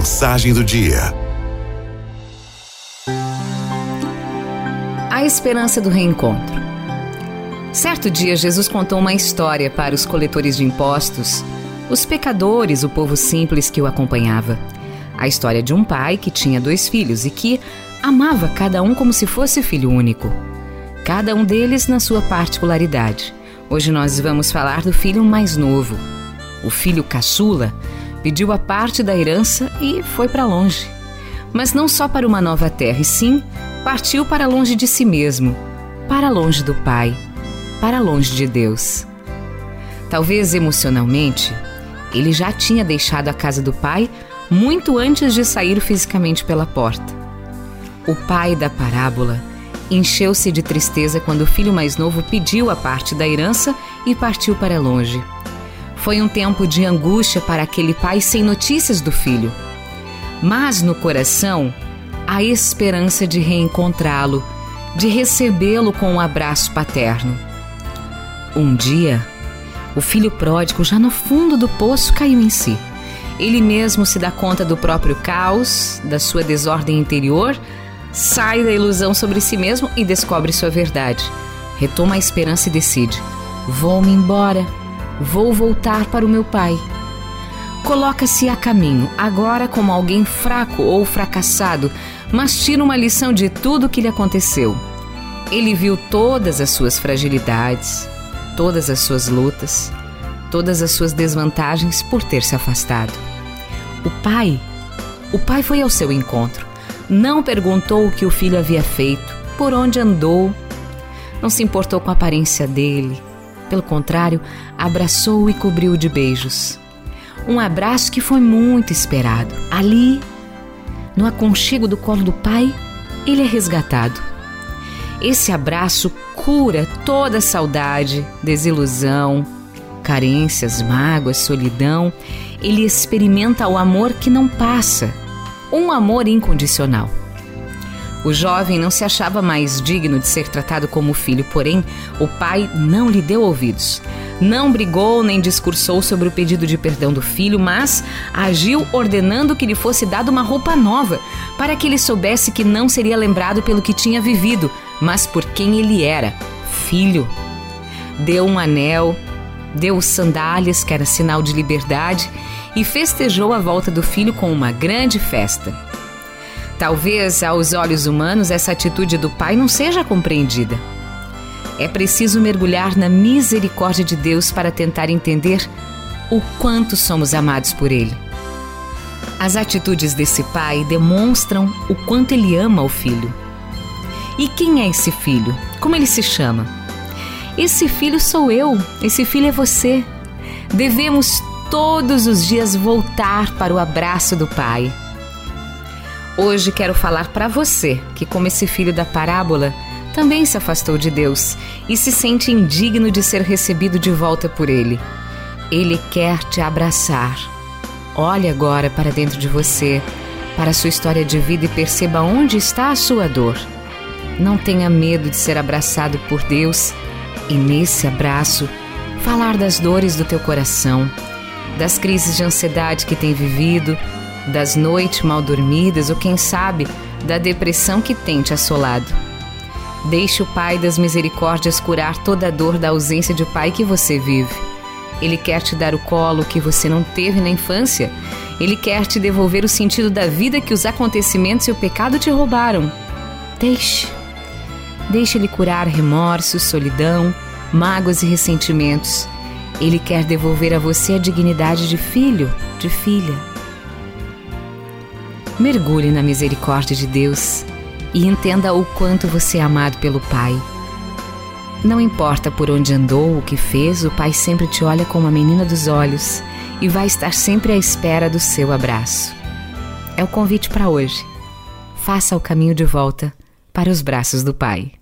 Mensagem do dia. A esperança do reencontro. Certo dia, Jesus contou uma história para os coletores de impostos, os pecadores, o povo simples que o acompanhava. A história de um pai que tinha dois filhos e que amava cada um como se fosse filho único. Cada um deles na sua particularidade. Hoje nós vamos falar do filho mais novo. O filho caçula pediu a parte da herança e foi para longe. Mas não só para uma nova terra, e sim partiu para longe de si mesmo, para longe do Pai, para longe de Deus. Talvez emocionalmente, ele já tinha deixado a casa do pai muito antes de sair fisicamente pela porta. O pai da parábola encheu-se de tristeza quando o filho mais novo pediu a parte da herança e partiu para longe. Foi um tempo de angústia para aquele pai sem notícias do filho. Mas no coração, a esperança de reencontrá-lo, de recebê-lo com um abraço paterno. Um dia, o filho pródigo, já no fundo do poço, caiu em si. Ele mesmo se dá conta do próprio caos, da sua desordem interior, sai da ilusão sobre si mesmo e descobre sua verdade. Retoma a esperança e decide: vou-me embora, vou voltar para o meu pai. Coloca-se a caminho, agora como alguém fraco ou fracassado, mas tira uma lição de tudo o que lhe aconteceu. Ele viu todas as suas fragilidades, todas as suas lutas, todas as suas desvantagens por ter se afastado. O pai, o pai foi ao seu encontro não perguntou o que o filho havia feito, por onde andou. Não se importou com a aparência dele. Pelo contrário, abraçou-o e cobriu-o de beijos. Um abraço que foi muito esperado. Ali, no aconchego do colo do pai, ele é resgatado. Esse abraço cura toda saudade, desilusão, carências, mágoas, solidão. Ele experimenta o amor que não passa um amor incondicional. O jovem não se achava mais digno de ser tratado como filho, porém, o pai não lhe deu ouvidos. Não brigou nem discursou sobre o pedido de perdão do filho, mas agiu ordenando que lhe fosse dada uma roupa nova, para que ele soubesse que não seria lembrado pelo que tinha vivido, mas por quem ele era filho. Deu um anel, deu sandálias, que era sinal de liberdade, e festejou a volta do filho com uma grande festa. Talvez aos olhos humanos essa atitude do pai não seja compreendida. É preciso mergulhar na misericórdia de Deus para tentar entender o quanto somos amados por Ele. As atitudes desse pai demonstram o quanto ele ama o filho. E quem é esse filho? Como ele se chama? Esse filho sou eu, esse filho é você. Devemos todos os dias voltar para o abraço do Pai. Hoje quero falar para você que, como esse filho da parábola, também se afastou de Deus e se sente indigno de ser recebido de volta por Ele. Ele quer te abraçar. Olhe agora para dentro de você, para a sua história de vida e perceba onde está a sua dor. Não tenha medo de ser abraçado por Deus e, nesse abraço, falar das dores do teu coração das crises de ansiedade que tem vivido, das noites mal dormidas ou, quem sabe, da depressão que tem te assolado. Deixe o Pai das Misericórdias curar toda a dor da ausência de pai que você vive. Ele quer te dar o colo que você não teve na infância. Ele quer te devolver o sentido da vida que os acontecimentos e o pecado te roubaram. Deixe. Deixe ele curar remorsos, solidão, mágoas e ressentimentos ele quer devolver a você a dignidade de filho, de filha. Mergulhe na misericórdia de Deus e entenda o quanto você é amado pelo Pai. Não importa por onde andou, o que fez, o Pai sempre te olha como a menina dos olhos e vai estar sempre à espera do seu abraço. É o convite para hoje. Faça o caminho de volta para os braços do Pai.